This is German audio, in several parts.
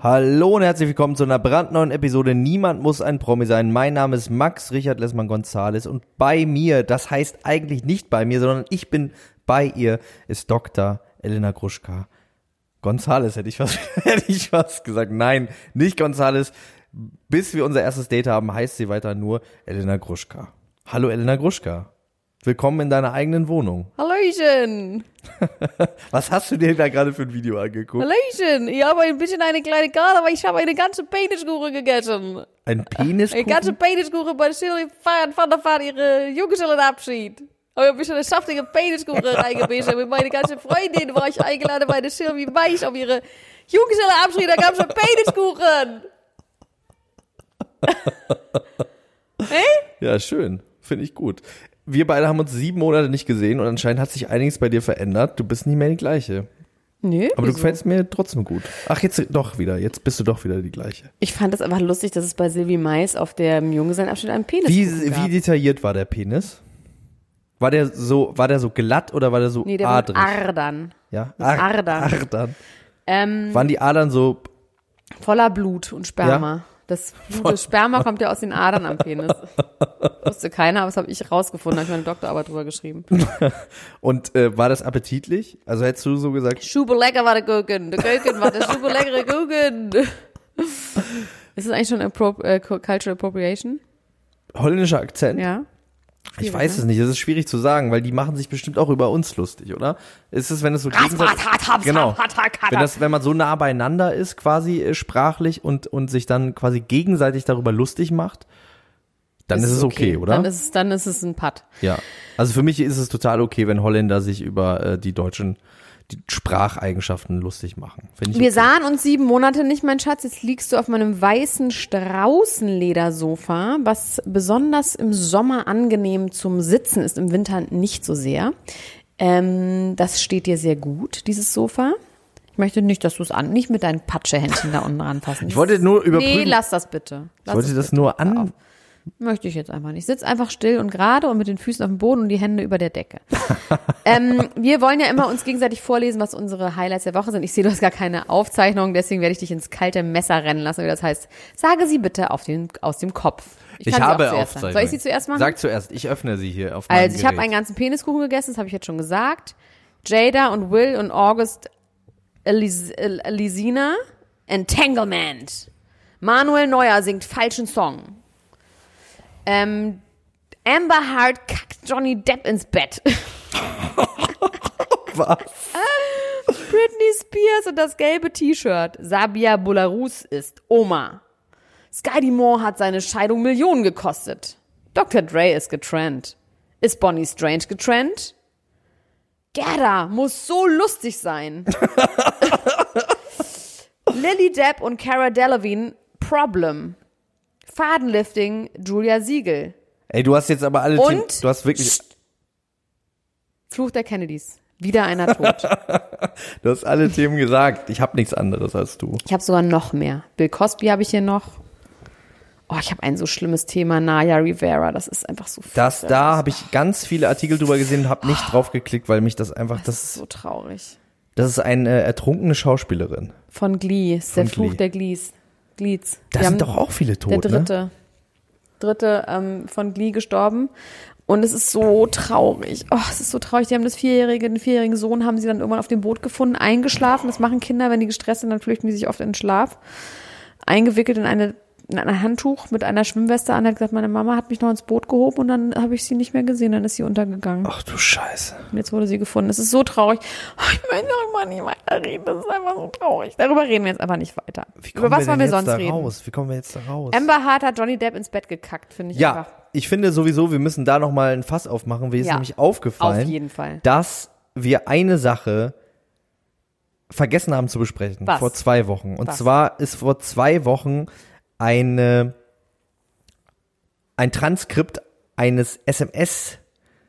Hallo und herzlich willkommen zu einer brandneuen Episode Niemand muss ein Promi sein. Mein Name ist Max Richard Lessmann Gonzales und bei mir, das heißt eigentlich nicht bei mir, sondern ich bin bei ihr, ist Dr. Elena Gruschka. Gonzales hätte ich was, hätte ich was gesagt. Nein, nicht Gonzales. Bis wir unser erstes Date haben, heißt sie weiter nur Elena Gruschka. Hallo Elena Gruschka. Willkommen in deiner eigenen Wohnung. Hallöchen! Was hast du dir da gerade für ein Video angeguckt? Hallöchen! Ich habe ein bisschen eine kleine Karte, aber ich habe eine ganze Peniskuchen gegessen. Ein Peniskuchen? Eine ganze Peniskuchen bei Silvia van der Vaart ihre Junggesellenabschied. Habe ich ein bisschen eine saftige Peniskuchen reingebissen. Mit meiner ganzen Freundin war ich eingeladen bei der Sylvie Mais auf ihre Junggesellenabschied. Da gab es einen Peniskuchen. hey? Ja, schön. Finde ich gut wir beide haben uns sieben Monate nicht gesehen und anscheinend hat sich einiges bei dir verändert. Du bist nicht mehr die gleiche. Nö. Aber wieso? du gefällst mir trotzdem gut. Ach, jetzt doch wieder. Jetzt bist du doch wieder die gleiche. Ich fand es einfach lustig, dass es bei Silvi Mais auf dem Junggesellenabschied einen Penis wie, gab. Wie detailliert war der Penis? War der so, war der so glatt oder war der so nee, der adrig? War Adern. Ja, Ar Adern. Adern. Ähm, Waren die Adern so voller Blut und Sperma? Ja? Das, das Sperma kommt ja aus den Adern am Penis. Wusste keiner, aber das habe ich rausgefunden, habe ich meine Doktorarbeit drüber geschrieben. Und äh, war das appetitlich? Also hättest du so gesagt? Schube lecker war der Gurken. Der Gurken war der Schube leckere Gurken. Ist das eigentlich schon Appro äh, Cultural Appropriation? Holländischer Akzent? Ja. Ich weiß ne? es nicht, das ist schwierig zu sagen, weil die machen sich bestimmt auch über uns lustig, oder? Ist es, wenn es so genau, wenn das, wenn man so nah beieinander ist, quasi äh, sprachlich und und sich dann quasi gegenseitig darüber lustig macht, dann ist, ist es okay, okay, oder? Dann ist es, dann ist es ein Putt. Ja, also für mich ist es total okay, wenn Holländer sich über äh, die Deutschen die Spracheigenschaften lustig machen. Wir okay. sahen uns sieben Monate nicht, mein Schatz. Jetzt liegst du auf meinem weißen Straußenledersofa, was besonders im Sommer angenehm zum Sitzen ist, im Winter nicht so sehr. Ähm, das steht dir sehr gut, dieses Sofa. Ich möchte nicht, dass du es an, nicht mit deinen Patschehändchen da unten ranfassen. Ich wollte nur überprüfen. Nee, lass das bitte. Lass ich wollte das bitte. nur an, Möchte ich jetzt einfach nicht. Sitz einfach still und gerade und mit den Füßen auf dem Boden und die Hände über der Decke. ähm, wir wollen ja immer uns gegenseitig vorlesen, was unsere Highlights der Woche sind. Ich sehe, du hast gar keine Aufzeichnung, deswegen werde ich dich ins kalte Messer rennen lassen. Das heißt, sage sie bitte auf den, aus dem Kopf. Ich, ich habe Aufzeichnung. Soll ich sie zuerst machen? Sag zuerst, ich öffne sie hier auf Also ich habe einen ganzen Peniskuchen gegessen, das habe ich jetzt schon gesagt. Jada und Will und August Elis Elisina, Entanglement. Manuel Neuer singt falschen Song. Ähm, Amber Hart kackt Johnny Depp ins Bett. Was? Britney Spears und das gelbe T-Shirt. Sabia Bularus ist Oma. Skydie Moore hat seine Scheidung Millionen gekostet. Dr. Dre ist getrennt. Ist Bonnie Strange getrennt? Gerda muss so lustig sein. Lily Depp und Cara Delevingne Problem. Fadenlifting Julia Siegel. Ey, du hast jetzt aber alle Und Themen, du hast wirklich Fluch der Kennedys. Wieder einer tot. du hast alle Themen gesagt. Ich habe nichts anderes als du. Ich habe sogar noch mehr. Bill Cosby habe ich hier noch. Oh, ich habe ein so schlimmes Thema, Naya Rivera, das ist einfach so Das da habe ich ganz viele Artikel drüber gesehen und habe nicht oh. drauf geklickt, weil mich das einfach das, das ist so traurig. Das ist eine ertrunkene Schauspielerin. Von Glee, ist der Glee. Fluch der Glees. Glieds. Da sind doch auch viele tot, Der dritte. Ne? Dritte ähm, von Glee gestorben. Und es ist so traurig. Oh, es ist so traurig. Die haben das vierjährige, den vierjährigen Sohn haben sie dann irgendwann auf dem Boot gefunden, eingeschlafen. Das machen Kinder, wenn die gestresst sind, dann flüchten die sich oft in den Schlaf. Eingewickelt in eine in ein Handtuch mit einer Schwimmweste an, hat gesagt, meine Mama hat mich noch ins Boot gehoben und dann habe ich sie nicht mehr gesehen, dann ist sie untergegangen. Ach du Scheiße. Und jetzt wurde sie gefunden. Es ist so traurig. Oh, ich möchte darüber nicht weiterreden. Das ist einfach so traurig. Darüber reden wir jetzt aber nicht weiter. Über was wollen wir jetzt sonst reden? raus? Wie kommen wir jetzt da raus? Amber Hart hat Johnny Depp ins Bett gekackt, finde ich ja, einfach. ich finde sowieso, wir müssen da nochmal ein Fass aufmachen. Mir ist Ja, nämlich aufgefallen, auf jeden Fall. dass wir eine Sache vergessen haben zu besprechen. Was? Vor zwei Wochen. Und Was? zwar ist vor zwei Wochen eine, ein Transkript eines SMS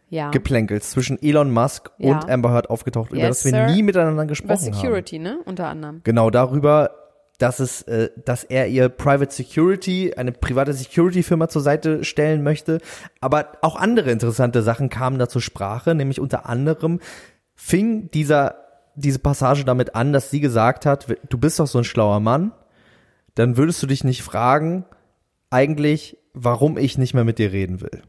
Ja. Geplänkels zwischen Elon Musk Ja. und Amber Heard aufgetaucht, über Yes, das wir sir. nie miteinander Über gesprochen haben. Security, ne? Unter anderem. Genau darüber, dass es, äh, dass er ihr Private Security, eine private Security-Firma zur Seite stellen möchte. Aber auch andere interessante Sachen kamen da zur Sprache, nämlich unter anderem fing dieser, diese Passage damit an, dass sie gesagt hat, du bist doch so ein schlauer Mann, dann würdest du dich nicht fragen, eigentlich, warum ich nicht mehr mit dir reden will.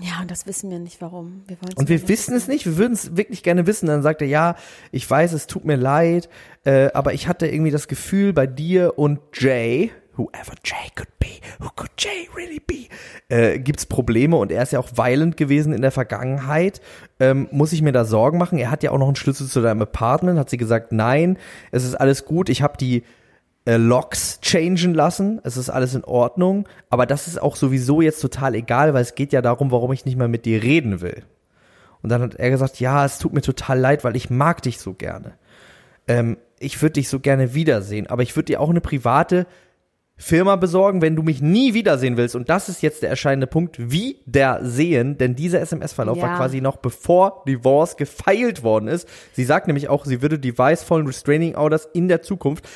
Ja, und das wissen wir nicht, warum. Wir Und wir wissen es nicht, wir würden es wirklich gerne wissen. Dann sagt er, ja, ich weiß, es tut mir leid, äh, aber ich hatte irgendwie das Gefühl bei dir und Jay, whoever Jay could be, who could Jay really be, äh, gibt's Probleme und er ist ja auch violent gewesen in der Vergangenheit. Ähm, muss ich mir da Sorgen machen? Er hat ja auch noch einen Schlüssel zu deinem Apartment. Hat sie gesagt, nein, es ist alles gut. Ich habe die äh, Logs changen lassen. Es ist alles in Ordnung. Aber das ist auch sowieso jetzt total egal, weil es geht ja darum, warum ich nicht mehr mit dir reden will. Und dann hat er gesagt, ja, es tut mir total leid, weil ich mag dich so gerne. Ähm, ich würde dich so gerne wiedersehen, aber ich würde dir auch eine private Firma besorgen, wenn du mich nie wiedersehen willst. Und das ist jetzt der entscheidende Punkt, wiedersehen, denn dieser SMS-Verlauf war Ja. quasi noch bevor Divorce gefeilt worden ist. Sie sagt nämlich auch, sie würde Device vollen Restraining Orders in der Zukunft.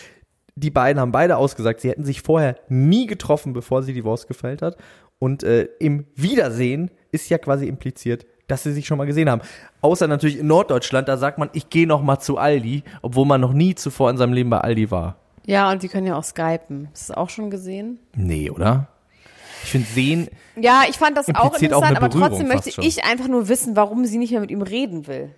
Die beiden haben beide ausgesagt, sie hätten sich vorher nie getroffen, bevor sie Divorce gefeilt hat. Und äh, im Wiedersehen ist ja quasi impliziert, dass sie sich schon mal gesehen haben. Außer natürlich in Norddeutschland, da sagt man, ich gehe noch mal zu Aldi, obwohl man noch nie zuvor in seinem Leben bei Aldi war. Ja, und die können ja auch skypen. Hast du das auch schon gesehen? Nee, oder? Ich finde sehen, Ja, ich fand das auch auch interessant, eine aber trotzdem möchte ich einfach nur wissen, warum sie nicht mehr mit ihm reden will.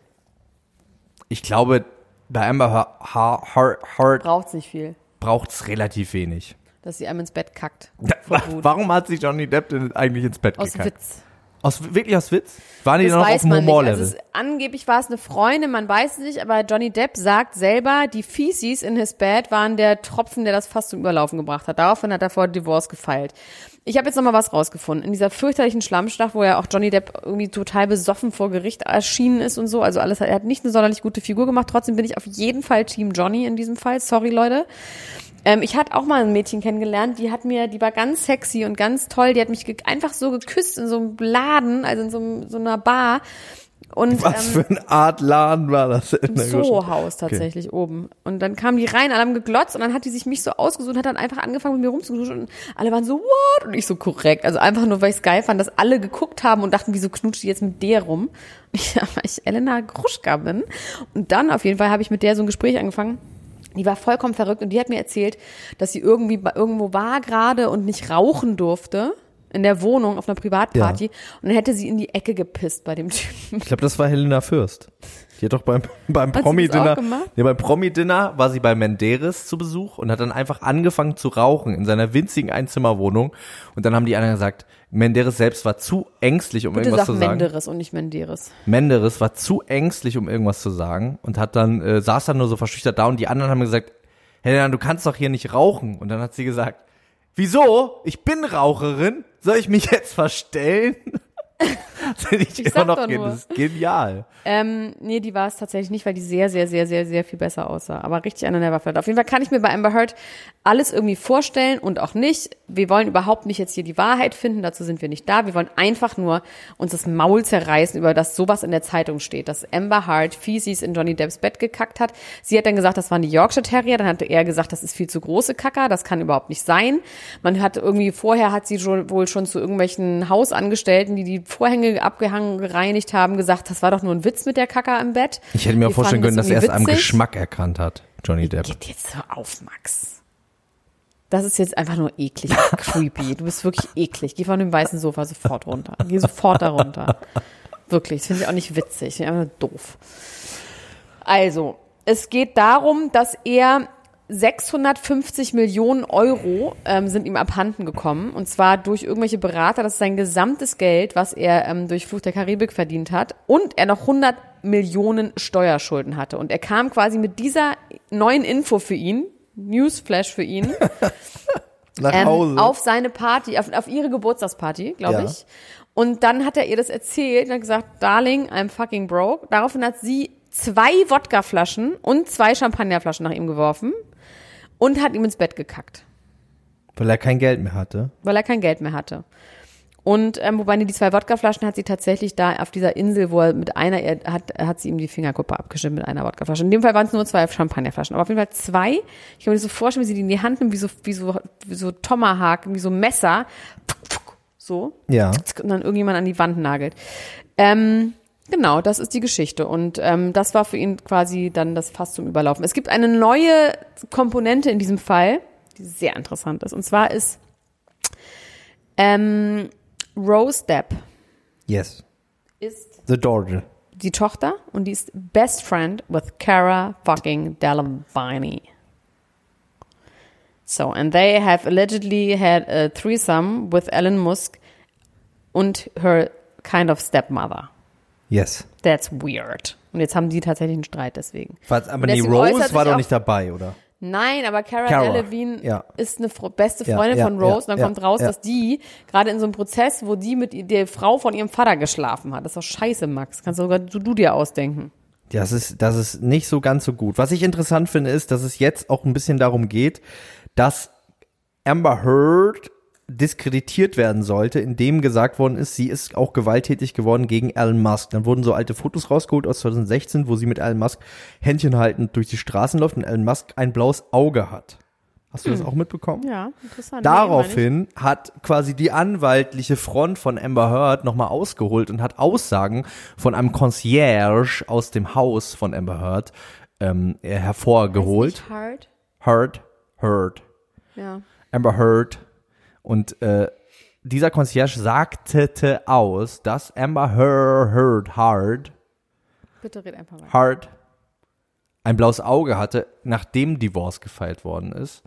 ich glaube, bei Amber Heard, Heard, Heard Braucht's nicht viel, braucht's relativ wenig. dass sie einem ins Bett kackt. Warum hat sich Johnny Depp denn eigentlich ins Bett Aus gekackt? Witz. Aus, wirklich aus Witz? Waren die Das noch auf dem. Humorlevel? Also es, angeblich war es eine Freundin, man weiß es nicht, aber Johnny Depp sagt selber, die Feces in his bed waren der Tropfen, der das fast zum Überlaufen gebracht hat. Daraufhin hat er vor Divorce gefeilt. Ich habe jetzt noch mal was rausgefunden. In dieser fürchterlichen Schlammschlacht, wo ja auch Johnny Depp irgendwie total besoffen vor Gericht erschienen ist und so. Also alles, er hat nicht eine sonderlich gute Figur gemacht. Trotzdem bin ich auf jeden Fall Team Johnny in diesem Fall. Sorry, Leute. Ähm, ich hatte auch mal ein Mädchen kennengelernt, die hat mir, die war ganz sexy und ganz toll. Die hat mich einfach so geküsst in so einem Laden, also in so, so einer Bar. Und Was ähm, für eine Art Laden war das? In im Soho-Haus tatsächlich oben. Und dann kamen die rein, alle haben geglotzt und dann hat die sich mich so ausgesucht und hat dann einfach angefangen mit mir rumzuknutschen und alle waren so, what? Und ich so korrekt. Also einfach nur, weil ich es geil fand, dass alle geguckt haben und dachten, wieso knutscht die jetzt mit der rum? Ja, weil ich Elena Gruschka bin. Und dann auf jeden Fall habe ich mit der so ein Gespräch angefangen. Die war vollkommen verrückt und die hat mir erzählt, dass sie irgendwie irgendwo war gerade und nicht rauchen durfte in der Wohnung auf einer Privatparty und dann hätte sie in die Ecke gepisst bei dem Typen. Ich glaube, das war Helena Fürst. Die hat doch beim, beim Promi-Dinner, nee, beim Promi-Dinner war sie bei Menderes zu Besuch und hat dann einfach angefangen zu rauchen in seiner winzigen Einzimmerwohnung. Und dann haben die anderen gesagt, Menderes selbst war zu ängstlich, um Bitte irgendwas zu sagen. Menderes und nicht Menderes. Menderes war zu ängstlich, um irgendwas zu sagen und hat dann, äh, saß dann nur so verschüchtert da und die anderen haben gesagt, Helena, du kannst doch hier nicht rauchen. Und dann hat sie gesagt, wieso? Ich bin Raucherin. Soll ich mich jetzt verstellen? Das finde ich, immer noch nur. das ist genial. Ähm, nee, die war es tatsächlich nicht, weil die sehr, sehr, sehr, sehr, sehr viel besser aussah. Aber richtig an der Waffe hat. Auf jeden Fall kann ich mir bei Amber Heard alles irgendwie vorstellen und auch nicht. Wir wollen überhaupt nicht jetzt hier die Wahrheit finden, dazu sind wir nicht da. Wir wollen einfach nur uns das Maul zerreißen, über das sowas in der Zeitung steht, dass Amber Heard Feces in Johnny Depps Bett gekackt hat. Sie hat dann gesagt, das waren die Yorkshire Terrier. Dann hatte er gesagt, das ist viel zu große Kacker, das kann überhaupt nicht sein. Man hat irgendwie, vorher hat sie wohl schon zu irgendwelchen Hausangestellten, die die Vorhänge abgehangen, gereinigt haben, gesagt, das war doch nur ein Witz mit der Kacker im Bett. Ich hätte mir auch vorstellen können, dass er es am. Geschmack erkannt hat, Johnny Depp. Geht jetzt hör auf, Max. Das ist jetzt einfach nur eklig, creepy. Du bist wirklich eklig. Geh von dem weißen Sofa sofort runter. Geh sofort da runter. Wirklich, das finde ich auch nicht witzig. Finde ich einfach nur doof. Also, es geht darum, dass er 650 Millionen Euro ähm, sind ihm abhanden gekommen. Und zwar durch irgendwelche Berater. Das ist sein gesamtes Geld, was er ähm, durch Fluch der Karibik verdient hat. Und er noch 100 Millionen Steuerschulden hatte. Und er kam quasi mit dieser neuen Info für ihn, Newsflash für ihn, ähm, auf seine Party, auf, auf ihre Geburtstagsparty, glaube Ja. ich. Und dann hat er ihr das erzählt und hat gesagt, Darling, I'm fucking broke. Daraufhin hat sie zwei Wodkaflaschen und zwei Champagnerflaschen nach ihm geworfen und hat ihm ins Bett gekackt, Weil er kein Geld mehr hatte. weil er kein Geld mehr hatte. Und ähm, wobei die zwei Wodkaflaschen hat sie tatsächlich da auf dieser Insel, wo er mit einer, er hat, hat sie ihm die Fingerkuppe abgeschnitten mit einer Wodkaflasche. In dem Fall waren es nur zwei Champagnerflaschen, aber auf jeden Fall zwei. Ich kann mir das so vorstellen, wie sie die in die Hand nimmt, wie so, wie so, wie so Tomahawk, wie so Messer. So. Ja. und dann irgendjemand an die Wand nagelt. Ähm, genau, das ist die Geschichte. Und ähm, das war für ihn quasi dann das Fass zum Überlaufen. Es gibt eine neue Komponente in diesem Fall, die sehr interessant ist. Und zwar ist ähm, Rose Depp Yes. ist The daughter. die Tochter und die ist Best Friend with Cara fucking Delevingne. So, and they have allegedly had a threesome with Elon Musk und her kind of stepmother. Yes. That's weird. Und jetzt haben die tatsächlich einen Streit deswegen. Was, aber äußert Rose war doch nicht dabei, oder? Nein, aber Cara, Cara, Delevingne ja. ist eine Fro beste Ja, Freundin ja, von Rose. ja, und dann ja, kommt raus, ja. dass die gerade in so einem Prozess, wo die mit der Frau von ihrem Vater geschlafen hat. Das ist doch scheiße, Max. Kannst du sogar du, du dir ausdenken. Das ist, das ist nicht so ganz so gut. Was ich interessant finde, ist, dass es jetzt auch ein bisschen darum geht, dass Amber Heard diskreditiert werden sollte, indem gesagt worden ist, sie ist auch gewalttätig geworden gegen Elon Musk. Dann wurden so alte Fotos rausgeholt aus 2016, wo sie mit Elon Musk Händchen haltend durch die Straßen läuft und Elon Musk ein blaues Auge hat. Hast du das auch mitbekommen? Ja, interessant. Daraufhin hat quasi die anwaltliche Front von Amber Heard nochmal ausgeholt und hat Aussagen von einem Concierge aus dem Haus von Amber Heard ähm, hervorgeholt. Hard. Heard, Heard, Ja. Amber Heard. Und äh, dieser Concierge sagte aus, dass Amber Heard, Heard, Bitte red einfach weiter. Hart ein blaues Auge hatte, nachdem Divorce gefeilt worden ist.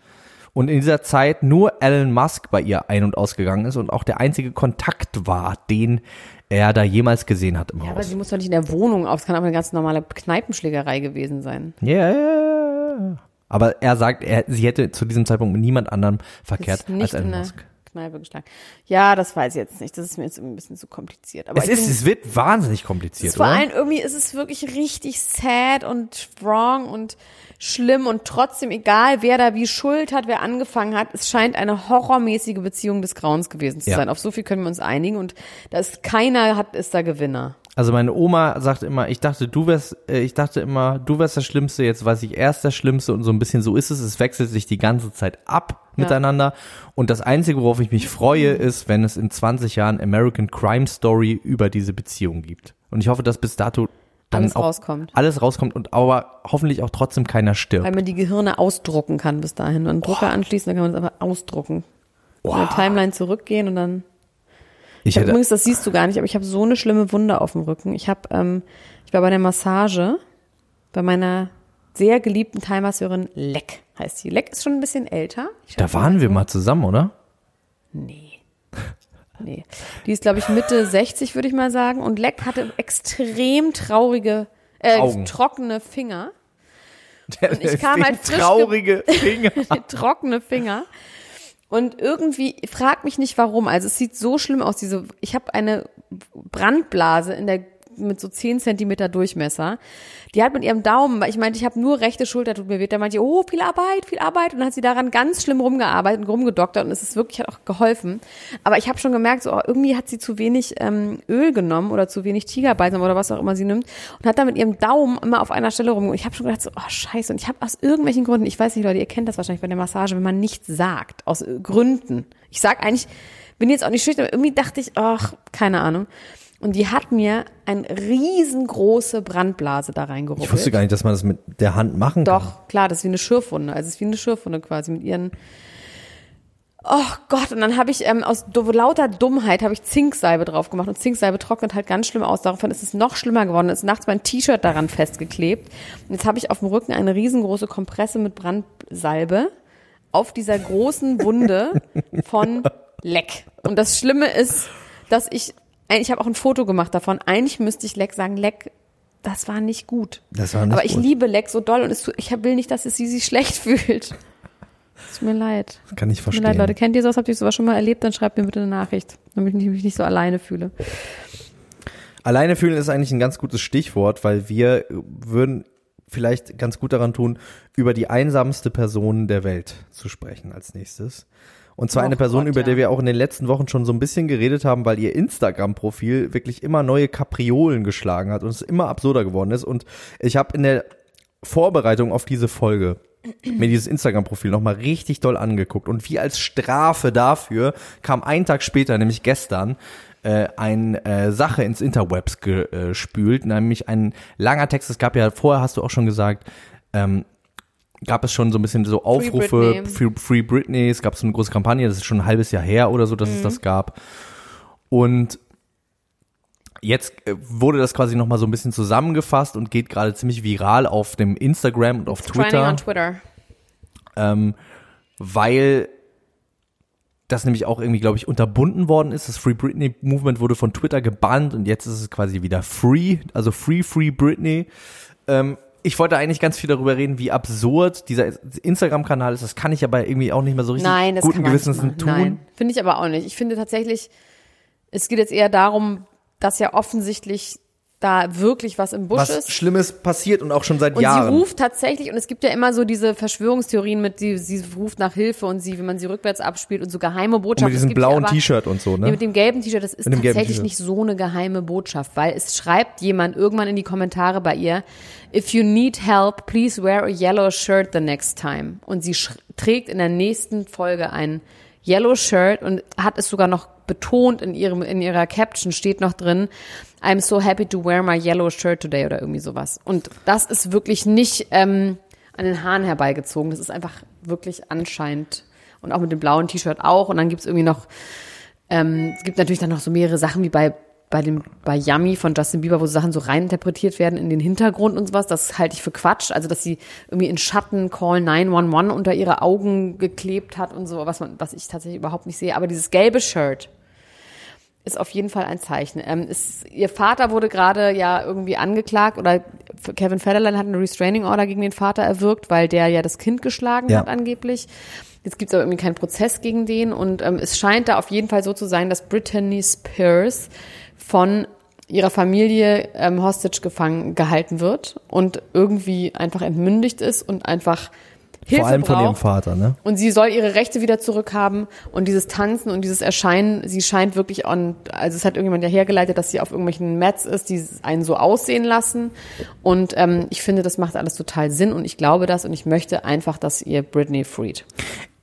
Und in dieser Zeit nur Elon Musk bei ihr ein- und ausgegangen ist und auch der einzige Kontakt war, den er da jemals gesehen hat im Ja, aber Haus. sie muss doch nicht in der Wohnung auf. Es kann auch eine ganz normale Kneipenschlägerei gewesen sein. Ja, ja, ja. Aber er sagt, er, sie hätte zu diesem Zeitpunkt mit niemand anderem verkehrt als Elon Musk. Kneipe geschlagen. Ja, das weiß ich jetzt nicht. Das ist mir jetzt ein bisschen zu kompliziert. Aber Es ist, bin- es wird wahnsinnig kompliziert, Vor allem irgendwie ist es wirklich richtig sad und wrong und schlimm und trotzdem egal, wer da wie Schuld hat, wer angefangen hat, es scheint eine horrormäßige Beziehung des Grauens gewesen zu Ja. sein. Auf so viel können wir uns einigen und da ist keiner hat ist da Gewinner. Also meine Oma sagt immer, ich dachte, du wärst, äh, ich dachte immer, du wärst das Schlimmste, jetzt weiß ich erst das Schlimmste und so ein bisschen so ist es. Es wechselt sich die ganze Zeit ab miteinander. Und das Einzige, worauf ich mich freue, ist, wenn es in 20 Jahren American Crime Story über diese Beziehung gibt. Und ich hoffe, dass bis dato dann Alles rauskommt. alles rauskommt und aber hoffentlich auch trotzdem keiner stirbt. Weil man die Gehirne ausdrucken kann bis dahin. Und einen Drucker anschließen, dann kann man es einfach ausdrucken. In der Timeline zurückgehen und dann Ich hätte, übrigens, das siehst du gar nicht, aber ich habe so eine schlimme Wunde auf dem Rücken. Ich habe, ähm, ich war bei der Massage bei meiner sehr geliebten Thai-Masseurin Leck heißt sie. Leck ist schon ein bisschen älter. Da waren wir mal zusammen, oder? Nee. Nee. Die ist, glaube ich, Mitte 60, würde ich mal sagen. Und Leck hatte extrem traurige, äh, Augen. trockene Finger. Und ich kam halt frisch ge- traurige Finger. trockene Finger. Und irgendwie, frag mich nicht warum. Also es sieht so schlimm aus. Diese, ich habe eine Brandblase in der mit so 10 Zentimeter Durchmesser. Die hat mit ihrem Daumen, weil ich meinte, ich habe nur rechte Schulter, tut mir weh. Da meinte ich, oh, viel Arbeit, viel Arbeit. Und dann hat sie daran ganz schlimm rumgearbeitet und rumgedoktert und es ist wirklich, hat auch geholfen. Aber ich habe schon gemerkt, so, oh, irgendwie hat sie zu wenig ähm, Öl genommen oder zu wenig Tigerbalsam oder was auch immer sie nimmt und hat da mit ihrem Daumen immer auf einer Stelle rum. Und ich habe schon gedacht, so, oh scheiße. Und ich habe aus irgendwelchen Gründen, ich weiß nicht, Leute, ihr kennt das wahrscheinlich bei der Massage, wenn man nichts sagt, aus Gründen. Ich sag eigentlich, bin jetzt auch nicht schüchtern, aber irgendwie dachte ich, ach, keine Ahnung. Und die hat mir eine riesengroße Brandblase da reingerubbelt. Ich wusste gar nicht, dass man das mit der Hand machen kann. Doch, klar, das ist wie eine Schürfwunde. Also es ist wie eine Schürfwunde quasi mit ihren Oh Gott, und dann habe ich ähm, aus lauter Dummheit habe ich Zinksalbe drauf gemacht und Zinksalbe trocknet halt ganz schlimm aus. Daraufhin ist es noch schlimmer geworden. Es ist nachts mein T-Shirt daran festgeklebt. Und jetzt habe ich auf dem Rücken eine riesengroße Kompresse mit Brandsalbe auf dieser großen Wunde von Leck. Und das Schlimme ist, dass ich, ich habe auch ein Foto gemacht davon. Eigentlich müsste ich Leck sagen, Leck, das war nicht gut. Das war nicht Aber ich gut. liebe Leck so doll und es, ich will nicht, dass es sie sich schlecht fühlt. Tut mir leid. Das kann ich Tut mir verstehen. leid, Leute. Kennt ihr sowas? Habt ihr sowas schon mal erlebt? Dann schreibt mir bitte eine Nachricht, damit ich mich nicht so alleine fühle. Alleine fühlen ist eigentlich ein ganz gutes Stichwort, weil wir würden vielleicht ganz gut daran tun, über die einsamste Person der Welt zu sprechen als nächstes. Und zwar Oh eine Person, Gott, über ja. der wir auch in den letzten Wochen schon so ein bisschen geredet haben, weil ihr Instagram-Profil wirklich immer neue Kapriolen geschlagen hat und es immer absurder geworden ist. Und ich habe in der Vorbereitung auf diese Folge mir dieses Instagram-Profil nochmal richtig doll angeguckt. Und wie als Strafe dafür kam einen Tag später, nämlich gestern, äh, eine äh, Sache ins Interwebs gespült, nämlich ein langer Text. Es gab ja, vorher hast du auch schon gesagt, ähm, gab es schon so ein bisschen so Aufrufe, Britney. Free, Free Britney, es gab so eine große Kampagne, das ist schon ein halbes Jahr her oder so, dass Mhm. es das gab. Und jetzt äh, wurde das quasi nochmal so ein bisschen zusammengefasst und geht gerade ziemlich viral auf dem Instagram und auf Trending Twitter on Twitter. ähm, weil das nämlich auch irgendwie, glaube ich, unterbunden worden ist. Das Free Britney Movement wurde von Twitter gebannt und jetzt ist es quasi wieder free, also Free Free Britney. Ähm, ich wollte eigentlich ganz viel darüber reden, wie absurd dieser Instagram-Kanal ist. Das kann ich aber irgendwie auch nicht mehr so richtig Nein, das guten Gewissens tun. Nein, finde ich aber auch nicht. Ich finde tatsächlich, es geht jetzt eher darum, dass ja offensichtlich da wirklich was im Busch Was ist. Schlimmes passiert und auch schon seit Und Jahren. sie ruft tatsächlich, und es gibt ja immer so diese Verschwörungstheorien mit, sie, sie ruft nach Hilfe und sie, wenn man sie rückwärts abspielt und so geheime und Botschaften. mit Es diesem blauen T-Shirt und so, ne? mit dem gelben T-Shirt, das ist tatsächlich nicht so eine geheime Botschaft, weil es schreibt jemand irgendwann in die Kommentare bei ihr, if you need help, please wear a yellow shirt the next time. Und sie trägt in der nächsten Folge ein yellow Shirt und hat es sogar noch betont in ihrem, in ihrer Caption steht noch drin, I'm so happy to wear my yellow shirt today oder irgendwie sowas. Und das ist wirklich nicht ähm, an den Haaren herbeigezogen. Das ist einfach wirklich anscheinend. Und auch mit dem blauen T-Shirt auch. Und dann gibt's irgendwie noch ähm, es gibt natürlich dann noch so mehrere Sachen wie bei bei dem bei Yummy von Justin Bieber, wo so Sachen so reininterpretiert werden in den Hintergrund und sowas. Das halte ich für Quatsch. Also dass sie irgendwie in Schatten Call 911 unter ihre Augen geklebt hat und so, was man was ich tatsächlich überhaupt nicht sehe. Aber dieses gelbe Shirt ist auf jeden Fall ein Zeichen. Ähm, ist, ihr Vater wurde gerade ja irgendwie angeklagt oder Kevin Federline hat eine Restraining Order gegen den Vater erwirkt, weil der ja das Kind geschlagen Ja. hat angeblich. Jetzt gibt es aber irgendwie keinen Prozess gegen den und ähm, es scheint da auf jeden Fall so zu sein, dass Brittany Spears von ihrer Familie ähm, Hostage gefangen gehalten wird und irgendwie einfach entmündigt ist und einfach Hilfe Vor allem von ihrem braucht. Vater, ne? Und sie soll ihre Rechte wieder zurückhaben und dieses Tanzen und dieses Erscheinen, sie scheint wirklich on, also es hat irgendjemand ja hergeleitet, dass sie auf irgendwelchen Mats ist, die einen so aussehen lassen. Und ähm, ich finde, das macht alles total Sinn und ich glaube das und ich möchte einfach, dass ihr Britney freed.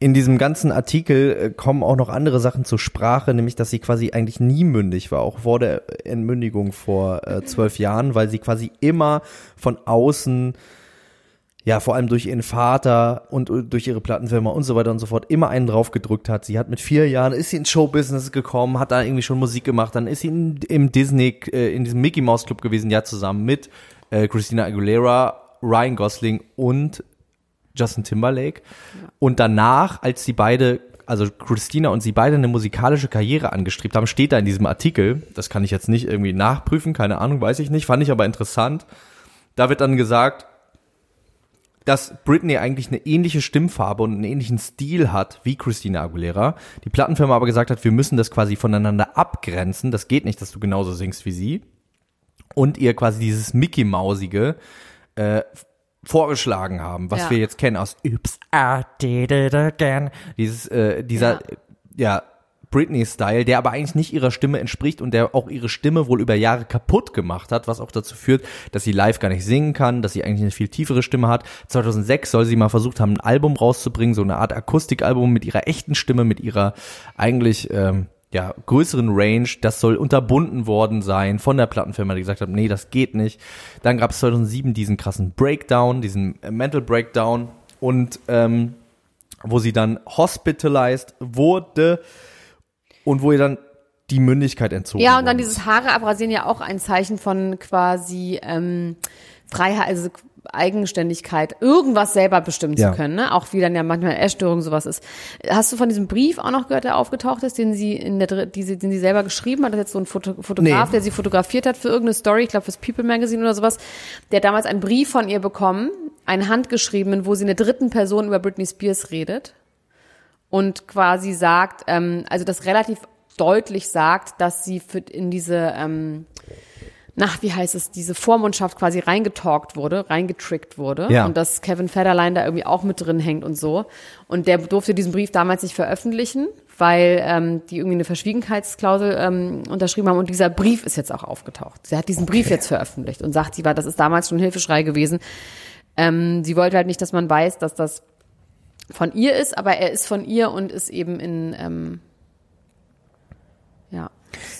In diesem ganzen Artikel äh, kommen auch noch andere Sachen zur Sprache, nämlich dass sie quasi eigentlich nie mündig war, auch vor der Entmündigung vor äh, zwölf Jahren, weil sie quasi immer von außen, ja vor allem durch ihren Vater und äh, durch ihre Plattenfirma und so weiter und so fort, immer einen draufgedrückt hat. Sie hat mit vier Jahren, ist sie ins Showbusiness gekommen, hat da irgendwie schon Musik gemacht, dann ist sie in, im Disney, äh, in diesem Mickey Mouse Club gewesen, ja zusammen mit äh, Christina Aguilera, Ryan Gosling und Justin Timberlake. Und danach, als sie beide, also Christina und sie beide eine musikalische Karriere angestrebt haben, steht da in diesem Artikel, das kann ich jetzt nicht irgendwie nachprüfen, keine Ahnung, weiß ich nicht, fand ich aber interessant. Da wird dann gesagt, dass Britney eigentlich eine ähnliche Stimmfarbe und einen ähnlichen Stil hat wie Christina Aguilera. Die Plattenfirma aber gesagt hat, wir müssen das quasi voneinander abgrenzen. Das geht nicht, dass du genauso singst wie sie. Und ihr quasi dieses Mickey Mausige äh, vorgeschlagen haben, was Ja. wir jetzt kennen aus Oops, I did it again. Dieses, äh, dieser, ja, Britney-Style, der aber eigentlich nicht ihrer Stimme entspricht und der auch ihre Stimme wohl über Jahre kaputt gemacht hat, was auch dazu führt, dass sie live gar nicht singen kann, dass sie eigentlich eine viel tiefere Stimme hat. 2006 soll sie mal versucht haben, ein Album rauszubringen, so eine Art Akustikalbum mit ihrer echten Stimme, mit ihrer eigentlich ähm, ja, größeren Range. Das soll unterbunden worden sein von der Plattenfirma, die gesagt hat, nee, das geht nicht. Dann gab es 2007 diesen krassen Breakdown, diesen Mental Breakdown und ähm, wo sie dann hospitalized wurde und wo ihr dann die Mündigkeit entzogen Ja, und dann wurde. dieses Haare abrasieren ja auch ein Zeichen von quasi ähm, Freiheit, also Eigenständigkeit, irgendwas selber bestimmen Ja. zu können, ne? Auch wie dann ja manchmal Essstörung sowas ist. Hast du von diesem Brief auch noch gehört, der aufgetaucht ist, den sie in der die sie, den sie selber geschrieben hat, das ist jetzt so ein Foto, Fotograf, Nee. der sie fotografiert hat für irgendeine Story, ich glaube fürs People Magazine oder sowas, der damals einen Brief von ihr bekommen, einen handgeschriebenen, wo sie in der dritten Person über Britney Spears redet und quasi sagt, ähm, also das relativ deutlich sagt, dass sie für in diese, ähm, nach, wie heißt es, diese Vormundschaft quasi reingetalkt wurde, reingetrickt wurde Ja. und dass Kevin Federline da irgendwie auch mit drin hängt und so. Und der durfte diesen Brief damals nicht veröffentlichen, weil ähm, die irgendwie eine Verschwiegenheitsklausel ähm, unterschrieben haben und dieser Brief ist jetzt auch aufgetaucht. Sie hat diesen Brief jetzt veröffentlicht und sagt, sie war, das ist damals schon ein Hilfeschrei gewesen. Ähm, sie wollte halt nicht, dass man weiß, dass das von ihr ist, aber er ist von ihr und ist eben in, ähm.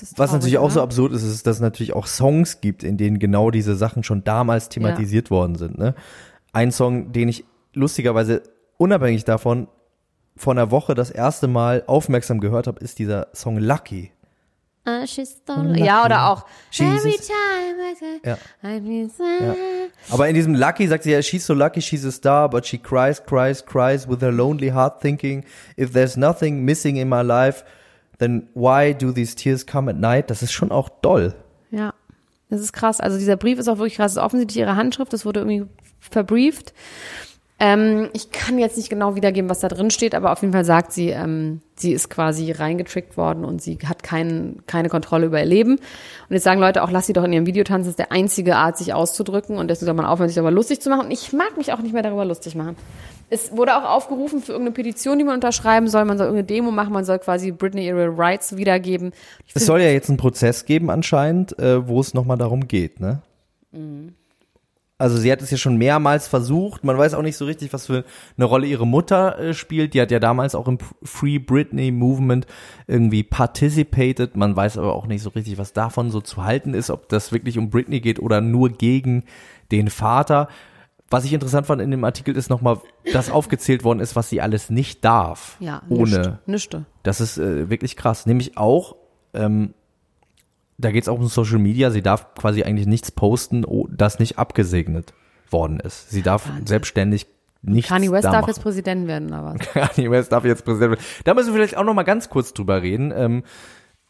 Das ist Was natürlich auch so oder? absurd ist, ist, dass es natürlich auch Songs gibt, in denen genau diese Sachen schon damals thematisiert worden sind. Ne? Ein Song, den ich lustigerweise unabhängig davon vor einer Woche das erste Mal aufmerksam gehört habe, ist dieser Song Lucky. Ah, she's so- Ja, oder auch. Every time I say Ja. Sad. Aber in diesem Lucky sagt sie ja, she's so lucky, she's a star, but she cries, cries, cries with her lonely heart thinking, if there's nothing missing in my life, then why do these tears come at night? Das ist schon auch doll. Ja, das ist krass. Also dieser Brief ist auch wirklich krass. Das ist offensichtlich ihre Handschrift, das wurde irgendwie verbrieft. Ähm, ich kann jetzt nicht genau wiedergeben, was da drin steht, aber auf jeden Fall sagt sie, ähm, sie ist quasi reingetrickt worden und sie hat kein, keine Kontrolle über ihr Leben. Und jetzt sagen Leute auch, lass sie doch in ihrem Video tanzen, das ist der einzige Art, sich auszudrücken und deswegen soll man aufhören, sich darüber lustig zu machen. Und ich mag mich auch nicht mehr darüber lustig machen. Es wurde auch aufgerufen für irgendeine Petition, die man unterschreiben soll. Man soll irgendeine Demo machen, man soll quasi Britney ihre Rights wiedergeben. Ich Es soll ja jetzt einen Prozess geben anscheinend, äh, wo es nochmal darum geht, ne? Also sie hat es ja schon mehrmals versucht. Man weiß auch nicht so richtig, was für eine Rolle ihre Mutter äh, spielt. Die hat ja damals auch im Free Britney Movement irgendwie participated. Man weiß aber auch nicht so richtig, was davon so zu halten ist, ob das wirklich um Britney geht oder nur gegen den Vater. Was ich interessant fand in dem Artikel ist nochmal, dass aufgezählt worden ist, was sie alles nicht darf. Ja, ohne Nischte. Das ist äh, wirklich krass. Nämlich auch, ähm, da geht es auch um Social Media. Sie darf quasi eigentlich nichts posten, das nicht abgesegnet worden ist. Sie darf selbstständig nichts Kanye West da darf machen. jetzt Präsident werden, oder was? Kanye West darf jetzt Präsident werden. Da müssen wir vielleicht auch noch mal ganz kurz drüber reden. Ähm,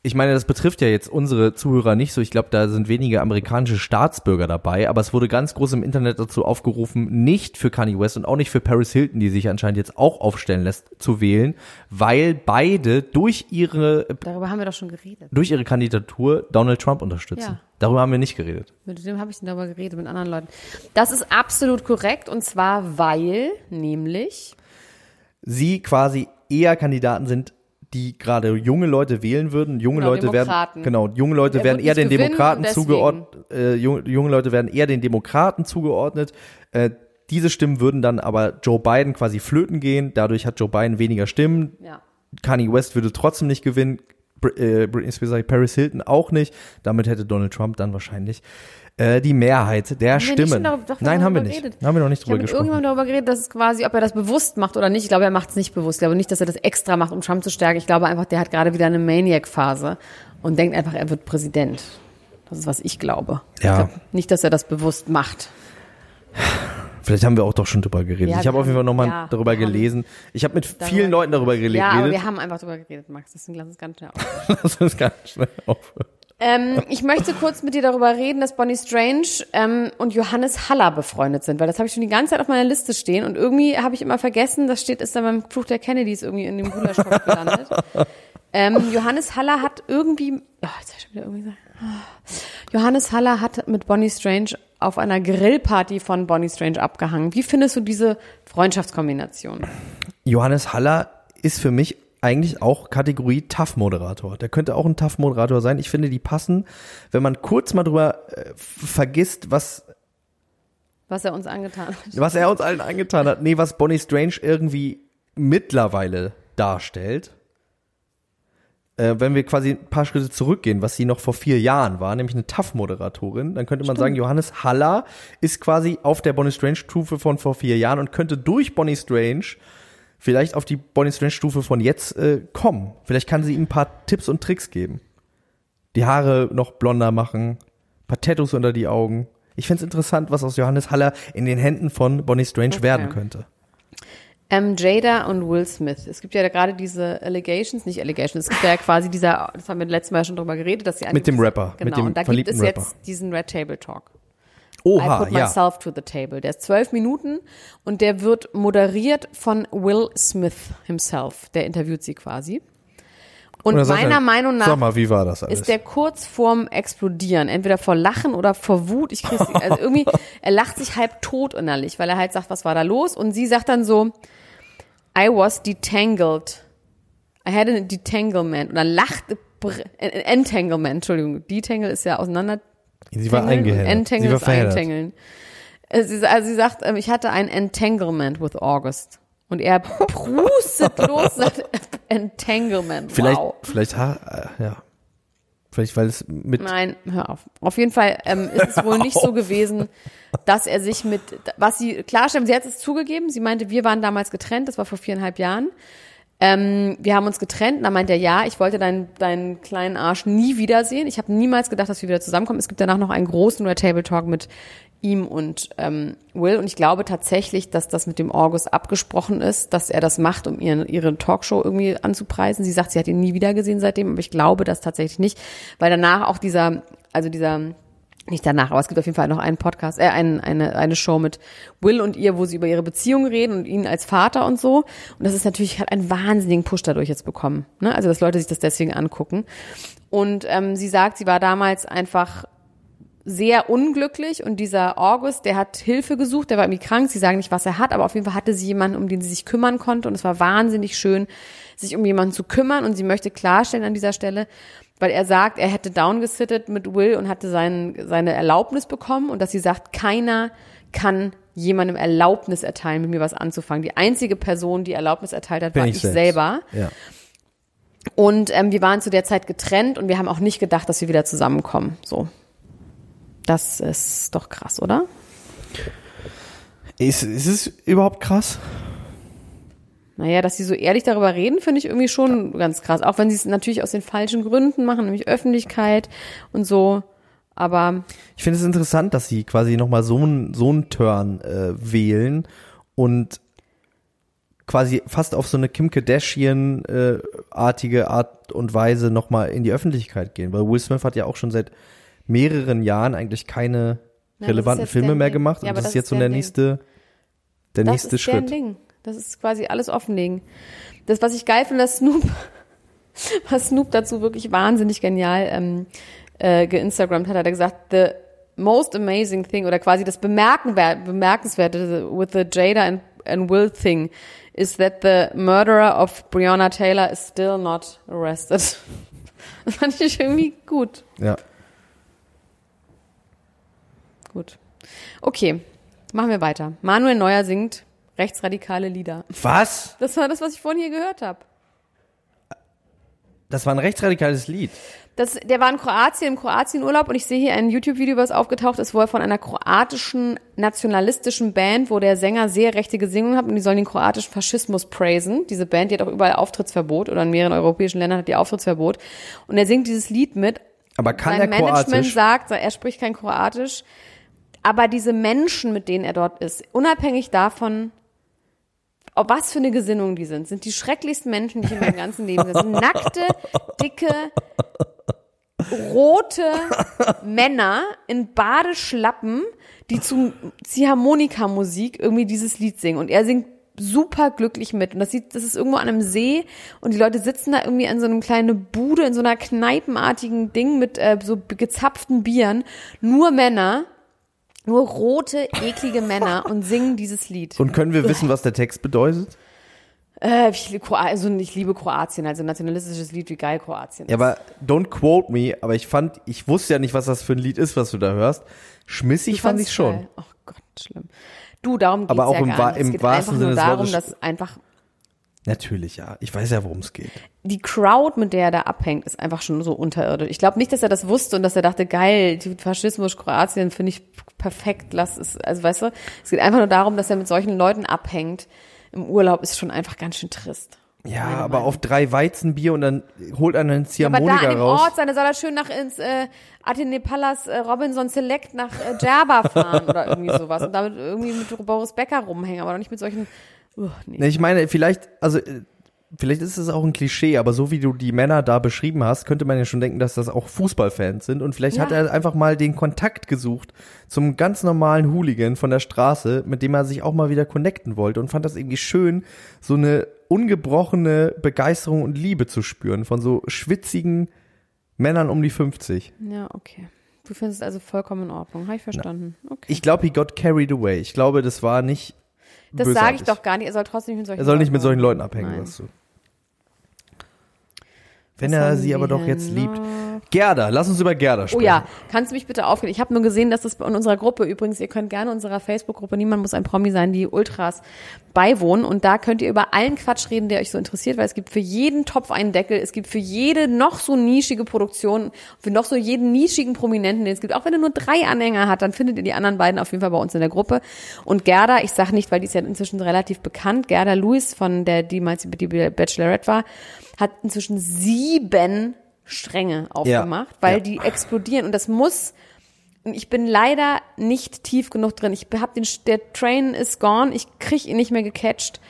ich meine, das betrifft ja jetzt unsere Zuhörer nicht so. Ich glaube, da sind wenige amerikanische Staatsbürger dabei, aber es wurde ganz groß im Internet dazu aufgerufen, nicht für Kanye West und auch nicht für Paris Hilton, die sich anscheinend jetzt auch aufstellen lässt, zu wählen, weil beide durch ihre Darüber haben wir doch schon geredet. durch ihre Kandidatur Donald Trump unterstützen. Ja. Darüber haben wir nicht geredet. Mit wem habe ich darüber geredet? Mit anderen Leuten. Das ist absolut korrekt und zwar weil, nämlich, Sie quasi eher Kandidaten sind, die gerade junge Leute wählen würden. Junge Genau, Leute werden Demokraten. genau, junge Leute Er werden eher den gewinnen Demokraten zugeordnet. Äh, junge, junge Leute werden eher den Demokraten zugeordnet. Äh, diese Stimmen würden dann aber Joe Biden quasi flöten gehen. Dadurch hat Joe Biden weniger Stimmen. ja. Kanye West würde trotzdem nicht gewinnen. Br äh, Britney Spears, Paris Hilton auch nicht. Damit hätte Donald Trump dann wahrscheinlich äh, die Mehrheit der nicht Stimmen. darüber- doch, Nein, haben wir nicht. geredet. Haben wir noch nicht Ich drüber habe mit gesprochen. irgendjemandem darüber geredet, dass es quasi, ob er das bewusst macht oder nicht. Ich glaube, er macht es nicht bewusst. Ich glaube nicht, dass er das extra macht, um Trump zu stärken. Ich glaube einfach, der hat gerade wieder eine Maniac-Phase und denkt einfach, er wird Präsident. Das ist, was ich glaube. Ja. Ich glaube nicht, dass er das bewusst macht. Vielleicht haben wir auch doch schon drüber geredet. Ja, ich habe auf jeden Fall nochmal haben- ja, darüber haben gelesen. Ich habe mit darüber- vielen Leuten darüber gele- Ja, aber geredet. wir haben einfach darüber geredet, Max. Deswegen lass uns ganz schnell auf. Lass uns ganz schnell aufhören. Ähm, ich möchte kurz mit dir darüber reden, dass Bonnie Strange ähm, und Johannes Haller befreundet sind, weil das habe ich schon die ganze Zeit auf meiner Liste stehen und irgendwie habe ich immer vergessen, das steht, ist da beim Fluch der Kennedys irgendwie in dem Gulaschkopf gelandet. ähm, Johannes Haller hat irgendwie, oh, jetzt ich wieder irgendwie. Ah. Johannes Haller hat mit Bonnie Strange auf einer Grillparty von Bonnie Strange abgehangen. Wie findest du diese Freundschaftskombination? Johannes Haller ist für mich eigentlich auch Kategorie Tough-Moderator. Der könnte auch ein Tough-Moderator sein. Ich finde, die passen, wenn man kurz mal drüber äh, vergisst, was, Was er uns angetan hat. was er uns allen angetan hat. Nee, was Bonnie Strange irgendwie mittlerweile darstellt. Äh, wenn wir quasi ein paar Schritte zurückgehen, was sie noch vor vier Jahren war, nämlich eine Tough-Moderatorin, dann könnte man sagen, Johannes Haller ist quasi auf der Bonnie Strange-Stufe von vor vier Jahren und könnte durch Bonnie Strange vielleicht auf die Bonnie Strange Stufe von jetzt äh, kommen. Vielleicht kann sie ihm ein paar Tipps und Tricks geben. Die Haare noch blonder machen, ein paar Tattoos unter die Augen. Ich find's interessant, was aus Johannes Haller in den Händen von Bonnie Strange Okay. werden könnte. Ähm, Jada und Will Smith. Es gibt ja gerade diese Allegations, nicht Allegations, es gibt ja quasi dieser, das haben wir letztes Mal schon drüber geredet, dass sie Mit dem Rapper, Genau, mit dem und da gibt es Rapper. jetzt diesen Red Table Talk. I Oha, put ja. myself to the table. Der ist zwölf Minuten und der wird moderiert von Will Smith himself. Der interviewt sie quasi. Und er meiner dann, Meinung nach mal, ist der kurz vorm Explodieren, entweder vor Lachen oder vor Wut. Ich krieg's, also irgendwie, er lacht sich halb tot innerlich, weil er halt sagt, was war da los? Und sie sagt dann so, I was detangled. I had a detanglement. Und dann lacht, br- Entanglement, Entschuldigung. Detangle ist ja auseinander. Sie war eingehängt. Sie Entangle war verheddert. eintangeln. Äh, Sie, also sie sagt, ähm, ich hatte ein Entanglement with August. Und er prustet los, sagt Entanglement. Vielleicht, wow. vielleicht, ha, äh, ja. Vielleicht, weil es mit, Nein, hör auf. Auf jeden Fall ähm, ist es wohl nicht so gewesen, dass er sich mit, was sie klarstellen, sie hat es zugegeben, sie meinte, wir waren damals getrennt, das war vor viereinhalb Jahren. Ähm, wir haben uns getrennt, und dann meint er, ja, ich wollte deinen, deinen kleinen Arsch nie wiedersehen. Ich habe niemals gedacht, dass wir wieder zusammenkommen. Es gibt danach noch einen großen Red Table Talk mit ihm und ähm, Will. Und ich glaube tatsächlich, dass das mit dem August abgesprochen ist, dass er das macht, um ihren, ihre Talkshow irgendwie anzupreisen. Sie sagt, sie hat ihn nie wieder gesehen seitdem, aber ich glaube das tatsächlich nicht, weil danach auch dieser, also dieser nicht danach, aber es gibt auf jeden Fall noch einen Podcast, äh, ein, eine, eine Show mit Will und ihr, wo sie über ihre Beziehung reden und ihn als Vater und so. Und das ist natürlich, hat einen wahnsinnigen Push dadurch jetzt bekommen. Ne? Also, dass Leute sich das deswegen angucken. Und ähm, sie sagt, sie war damals einfach sehr unglücklich und dieser August, der hat Hilfe gesucht, der war irgendwie krank, sie sagen nicht, was er hat, aber auf jeden Fall hatte sie jemanden, um den sie sich kümmern konnte und es war wahnsinnig schön, sich um jemanden zu kümmern und sie möchte klarstellen an dieser Stelle, weil er sagt, er hätte downgesittet mit Will und hatte sein, seine Erlaubnis bekommen und dass sie sagt, keiner kann jemandem Erlaubnis erteilen, mit mir was anzufangen. Die einzige Person, die Erlaubnis erteilt hat, bin war ich ich selber. Ja. Und ähm, wir waren zu der Zeit getrennt und wir haben auch nicht gedacht, dass wir wieder zusammenkommen. So. Das ist doch krass, oder? Ist, ist es überhaupt krass? Naja, dass sie so ehrlich darüber reden, finde ich irgendwie schon ganz krass. Auch wenn sie es natürlich aus den falschen Gründen machen, nämlich Öffentlichkeit und so. Aber Ich finde es interessant, dass sie quasi nochmal so einen so einen Turn äh, wählen und quasi fast auf so eine Kim Kardashian-artige Art und Weise nochmal in die Öffentlichkeit gehen. Weil Will Smith hat ja auch schon seit mehreren Jahren eigentlich keine das relevanten Filme mehr Ding. gemacht. Ja, und das das ist jetzt so der Ding. nächste, der das nächste ist Schritt. Ding. Das ist quasi alles offenlegen. Das, was ich geil finde, dass Snoop, was Snoop dazu wirklich wahnsinnig genial ähm, äh, geinstagrammt hat, hat er gesagt, the most amazing thing oder quasi das Bemerkenwer- bemerkenswerte with the Jada and, and Will thing is that the murderer of Breonna Taylor is still not arrested. Das fand ich irgendwie gut. Ja. Gut. Okay, machen wir weiter. Manuel Neuer singt rechtsradikale Lieder. Was? Das war das, was ich vorhin hier gehört habe. Das war ein rechtsradikales Lied. Das, der war in Kroatien, im Kroatien-Urlaub und ich sehe hier ein YouTube-Video, was aufgetaucht ist, wo er von einer kroatischen nationalistischen Band, wo der Sänger sehr rechte Gesingungen hat und die sollen den kroatischen Faschismus praisen. Diese Band, die hat auch überall Auftrittsverbot oder in mehreren europäischen Ländern hat die Auftrittsverbot. Und er singt dieses Lied mit. Aber kann Sein er Management Kroatisch? sagt, er spricht kein Kroatisch, aber diese Menschen, mit denen er dort ist, unabhängig davon, ob was für eine Gesinnung die sind, sind die schrecklichsten Menschen, die ich in meinem ganzen Leben gesehen habe. Nackte, dicke, rote Männer in Badeschlappen, die zu Ziehharmonika-Musik irgendwie dieses Lied singen. Und er singt super glücklich mit. Und das sieht, das ist irgendwo an einem See und die Leute sitzen da irgendwie an so einem kleinen Bude, in so einer kneipenartigen Ding mit äh, so gezapften Bieren. Nur Männer, nur rote, eklige Männer und singen dieses Lied. Und können wir wissen, was der Text bedeutet? Äh, ich, liebe also ich liebe Kroatien, also nationalistisches Lied, wie geil Kroatien Ja, ist. aber don't quote me, aber ich fand, ich wusste ja nicht, was das für ein Lied ist, was du da hörst. Schmissig fand ich schon. geil. Oh Gott, schlimm. Du, darum geht's Aber auch ja im gar nicht. im Es geht wahrsten einfach Sinne nur darum, dass einfach Natürlich, ja. Ich weiß ja, worum es geht. die Crowd, mit der er da abhängt, ist einfach schon so unterirdisch. Ich glaube nicht, dass er das wusste und dass er dachte, geil, Faschismus, Kroatien finde ich perfekt, lass es, also weißt du, es geht einfach nur darum, dass er mit solchen Leuten abhängt, im Urlaub ist schon einfach ganz schön trist. Ja, Meine aber Meinung. auf drei Weizenbier und dann holt einer einen Ja, aber da Ziehharmonika an dem raus. Ort sein, da soll er schön nach ins äh, Athene Palace äh, Robinson Select nach äh, Djerba fahren oder irgendwie sowas und damit irgendwie mit Boris Becker rumhängen, aber doch nicht mit solchen. Uh, nee. Ne, Ich meine, vielleicht, also äh, vielleicht ist es auch ein Klischee, aber so wie du die Männer da beschrieben hast, könnte man ja schon denken, dass das auch Fußballfans sind. Und vielleicht Ja. hat er einfach mal den Kontakt gesucht zum ganz normalen Hooligan von der Straße, mit dem er sich auch mal wieder connecten wollte und fand das irgendwie schön, so eine ungebrochene Begeisterung und Liebe zu spüren von so schwitzigen Männern um die 50. Ja, okay. Du findest es also vollkommen in Ordnung. Habe ich verstanden. Okay. Ich glaube, he got carried away. Ich glaube, das war nicht. Das sage ich doch gar nicht. Er soll trotzdem nicht mit solchen Er soll nicht mit solchen Leuten Leuten abhängen, Nein. sagst du. Wenn er sie aber doch jetzt liebt. Gerda, lass uns über Gerda Oh sprechen. ja, kannst du mich bitte aufklären? Ich habe nur gesehen, dass das in unserer Gruppe übrigens, ihr könnt gerne unserer Facebook-Gruppe Niemand muss ein Promi sein, die Ultras beiwohnen und da könnt ihr über allen Quatsch reden, der euch so interessiert, weil es gibt für jeden Topf einen Deckel, es gibt für jede noch so nischige Produktion, für noch so jeden nischigen Prominenten, den es gibt. Auch wenn er nur drei Anhänger hat, dann findet ihr die anderen beiden auf jeden Fall bei uns in der Gruppe. Und Gerda, ich sag nicht, weil die ist ja inzwischen relativ bekannt, Gerda Lewis von der, die mal die Bachelorette war, hat inzwischen sieben Stränge aufgemacht, weil Ja. die explodieren und das muss und ich bin leider nicht tief genug drin. Ich hab den der Train is gone, ich krieg ihn nicht mehr gecatcht.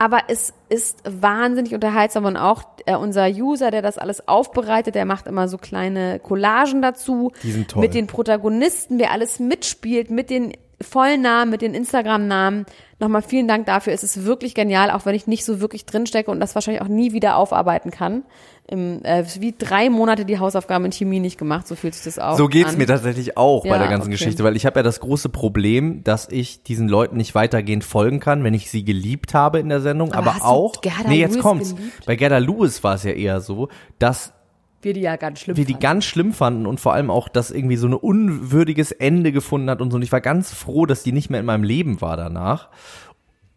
Aber es ist wahnsinnig unterhaltsam und auch äh, unser User, der das alles aufbereitet, der macht immer so kleine Collagen dazu. Die sind toll. Mit den Protagonisten, wer alles mitspielt, mit den Vollnamen, mit den Instagram-Namen. Nochmal vielen Dank dafür. Es ist wirklich genial, auch wenn ich nicht so wirklich drinstecke und das wahrscheinlich auch nie wieder aufarbeiten kann. Im, äh, wie drei Monate die Hausaufgaben in Chemie nicht gemacht, so fühlt sich das auch So geht's an. mir tatsächlich auch bei Ja, der ganzen okay. Geschichte, weil ich habe ja das große Problem, dass ich diesen Leuten nicht weitergehend folgen kann, wenn ich sie geliebt habe in der Sendung, Aber aber, auch Nee, jetzt Lewis kommt's. geliebt? Bei Gerda Lewis war es ja eher so, dass Wir die ja ganz schlimm wir die fanden. ganz schlimm fanden und vor allem auch, dass irgendwie so ein unwürdiges Ende gefunden hat und so. Und ich war ganz froh, dass die nicht mehr in meinem Leben war danach.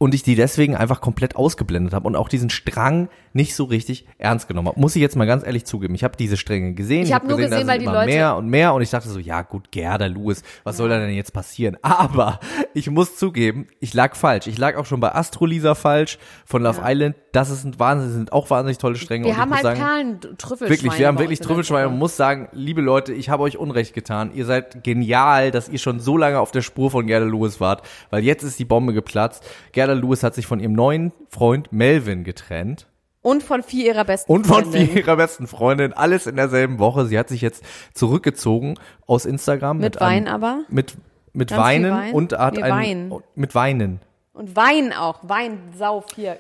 Und ich die deswegen einfach komplett ausgeblendet habe und auch diesen Strang nicht so richtig ernst genommen habe. Muss ich jetzt mal ganz ehrlich zugeben. Ich habe diese Stränge gesehen. Ich hab hab nur gesehen, sind weil die Leute- mehr und mehr und ich dachte so, ja gut, Gerda Lewis, was soll da denn jetzt passieren? Aber ich muss zugeben, ich lag falsch. Ich lag auch schon bei Astro Lisa falsch von Love Island. Das ist ein Wahnsinn, sind auch wahnsinnig tolle Stränge. Wir ich haben halt sagen, Perlen, Trüffelschweine. Wirklich, wir haben wirklich Trüffelschweine und muss sagen, liebe Leute, ich habe euch Unrecht getan. Ihr seid genial, dass ihr schon so lange auf der Spur von Gerda Lewis wart, weil jetzt ist die Bombe geplatzt. Gerda Lewis hat sich von ihrem neuen Freund Melvin getrennt Und von vier ihrer besten und von Freundinnen. vier ihrer besten Freundinnen, alles in derselben Woche. Sie hat sich jetzt zurückgezogen aus Instagram. Mit einem- Wein aber? Mit, mit Ganz Weinen Wein? und hat Nee, einen, Wein. mit Weinen. Und Wein auch. Wein, Sau, vier.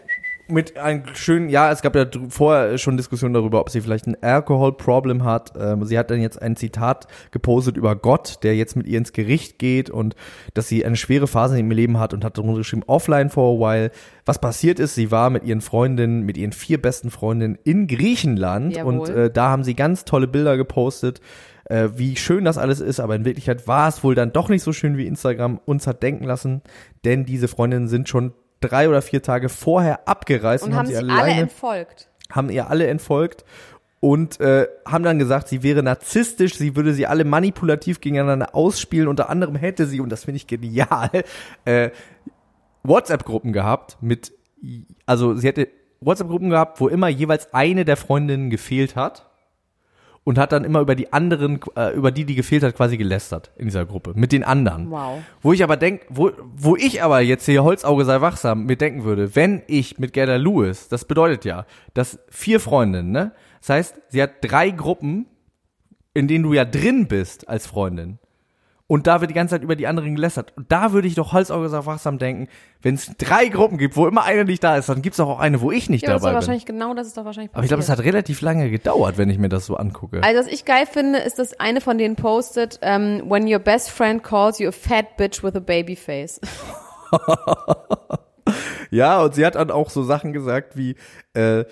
Mit einem schönen, ja, es gab ja vorher schon Diskussionen darüber, ob sie vielleicht ein Alcohol-Problem hat. Ähm, sie hat dann jetzt ein Zitat gepostet über Gott, der jetzt mit ihr ins Gericht geht und dass sie eine schwere Phase in ihrem Leben hat und hat darunter geschrieben, offline for a while. Was passiert ist, sie war mit ihren Freundinnen, mit ihren vier besten Freundinnen in Griechenland Jawohl. und äh, da haben sie ganz tolle Bilder gepostet, äh, wie schön das alles ist, aber in Wirklichkeit war es wohl dann doch nicht so schön, wie Instagram uns hat denken lassen, denn diese Freundinnen sind schon drei oder vier Tage vorher abgereist Und haben sie sich alle alleine, entfolgt. haben ihr alle entfolgt und äh, haben dann gesagt, sie wäre narzisstisch, sie würde sie alle manipulativ gegeneinander ausspielen. Unter anderem hätte sie, und das finde ich genial, äh, WhatsApp-Gruppen gehabt mit, also sie hätte WhatsApp-Gruppen gehabt, wo immer jeweils eine der Freundinnen gefehlt hat und hat dann immer über die anderen, äh, über die, die gefehlt hat, quasi gelästert in dieser Gruppe, mit den anderen. Wow. Wo ich aber denk, wo, wo ich aber jetzt hier Holzauge sei wachsam mir denken würde, wenn ich mit Gerda Lewis, das bedeutet ja, dass vier Freundinnen, ne? Das heißt, sie hat drei Gruppen, in denen du ja drin bist als Freundin. Und da wird die ganze Zeit über die anderen gelästert. Und da würde ich doch Holzauge sei wachsam denken, wenn es drei Gruppen gibt, wo immer einer nicht da ist, dann gibt es auch eine, wo ich nicht Ja, aber das ist dabei bin. wahrscheinlich genau das ist doch wahrscheinlich Aber ich glaube, es passiert. hat relativ lange gedauert, wenn ich mir das so angucke. Also was ich geil finde, ist, dass eine von denen postet, ähm, when your best friend calls you a fat bitch with a baby face. Ja, und sie hat dann auch so Sachen gesagt wie, äh,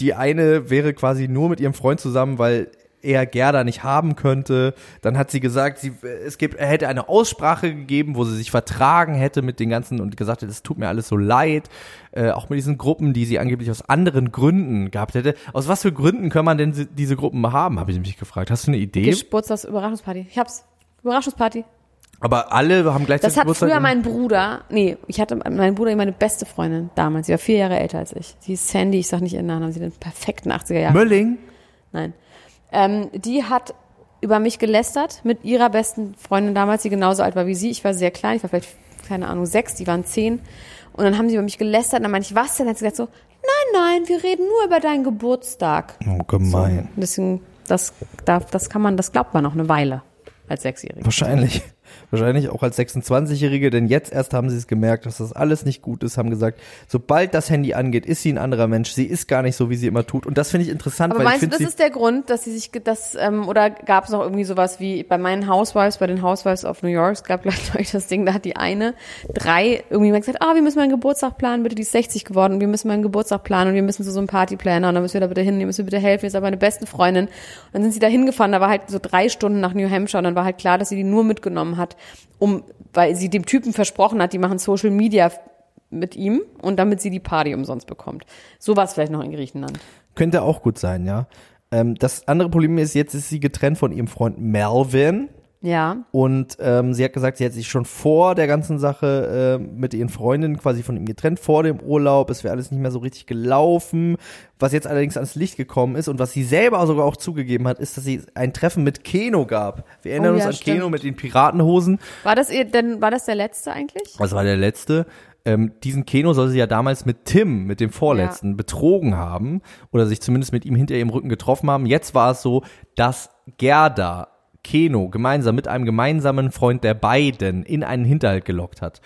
die eine wäre quasi nur mit ihrem Freund zusammen, weil er Gerda nicht haben könnte. Dann hat sie gesagt, sie, es gibt, er hätte eine Aussprache gegeben, wo sie sich vertragen hätte mit den ganzen und gesagt hätte, es tut mir alles so leid. Äh, auch mit diesen Gruppen, die sie angeblich aus anderen Gründen gehabt hätte. Aus was für Gründen kann man denn diese Gruppen haben, habe ich mich gefragt. Hast du eine Idee? Geburtstags Überraschungsparty. Ich hab's. Überraschungsparty. Aber alle haben gleichzeitig Das hat Geburtstag. früher mein Bruder, nee, ich hatte mein Bruder, meine beste Freundin damals, sie war vier Jahre älter als ich. Sie ist Sandy, ich sag nicht ihren Namen, sie den perfekten 80er Jahre. Mölling? Nein. Ähm, die hat über mich gelästert mit ihrer besten Freundin damals, die genauso alt war wie sie. Ich war sehr klein, ich war vielleicht, keine Ahnung, sechs, die waren zehn. Und dann haben sie über mich gelästert und dann meinte ich, was denn? Dann hat sie gesagt so, nein, nein, wir reden nur über deinen Geburtstag. Oh, gemein. Und deswegen, das, da, das kann man, das glaubt man noch eine Weile als Sechsjährige. Wahrscheinlich. Wahrscheinlich auch als 26-Jährige, denn jetzt erst haben sie es gemerkt, dass das alles nicht gut ist, haben gesagt, sobald das Handy angeht, ist sie ein anderer Mensch. Sie ist gar nicht so, wie sie immer tut. Und das finde ich interessant, Aber weil ich meinst du, finde das ist der Grund, dass sie sich, das, ähm, oder gab es noch irgendwie sowas wie bei meinen Housewives, bei den Housewives of New York, es gab gleich das Ding, da hat die eine drei irgendwie mal gesagt, ah, wir müssen meinen Geburtstag planen, bitte, die ist 60 geworden, und wir müssen meinen Geburtstag planen und wir müssen zu so einem Partyplaner und dann müssen wir da bitte hin, ihr müsst mir bitte helfen, ihr seid meine beste Freundin. Und dann sind sie da hingefahren, da war halt so drei Stunden nach New Hampshire und dann war halt klar, dass sie die nur mitgenommen hat, um, weil sie dem Typen versprochen hat, die machen Social Media mit ihm und damit sie die Party umsonst bekommt. So war es vielleicht noch in Griechenland. Könnte auch gut sein, ja. Ähm, das andere Problem ist, jetzt ist sie getrennt von ihrem Freund Melvin. Ja. Und ähm, sie hat gesagt, sie hat sich schon vor der ganzen Sache äh, mit ihren Freundinnen quasi von ihm getrennt, vor dem Urlaub. Es wäre alles nicht mehr so richtig gelaufen. Was jetzt allerdings ans Licht gekommen ist und was sie selber sogar auch zugegeben hat, ist, dass sie ein Treffen mit Keno gab. Wir erinnern Oh uns ja, an stimmt. Keno mit den Piratenhosen. War das ihr denn, war das der letzte eigentlich? Das war der letzte. Ähm, diesen Keno soll sie ja damals mit Tim, mit dem Vorletzten, betrogen haben oder sich zumindest mit ihm hinter ihrem Rücken getroffen haben. Jetzt war es so, dass Gerda Keno gemeinsam mit einem gemeinsamen Freund der beiden in einen Hinterhalt gelockt hat.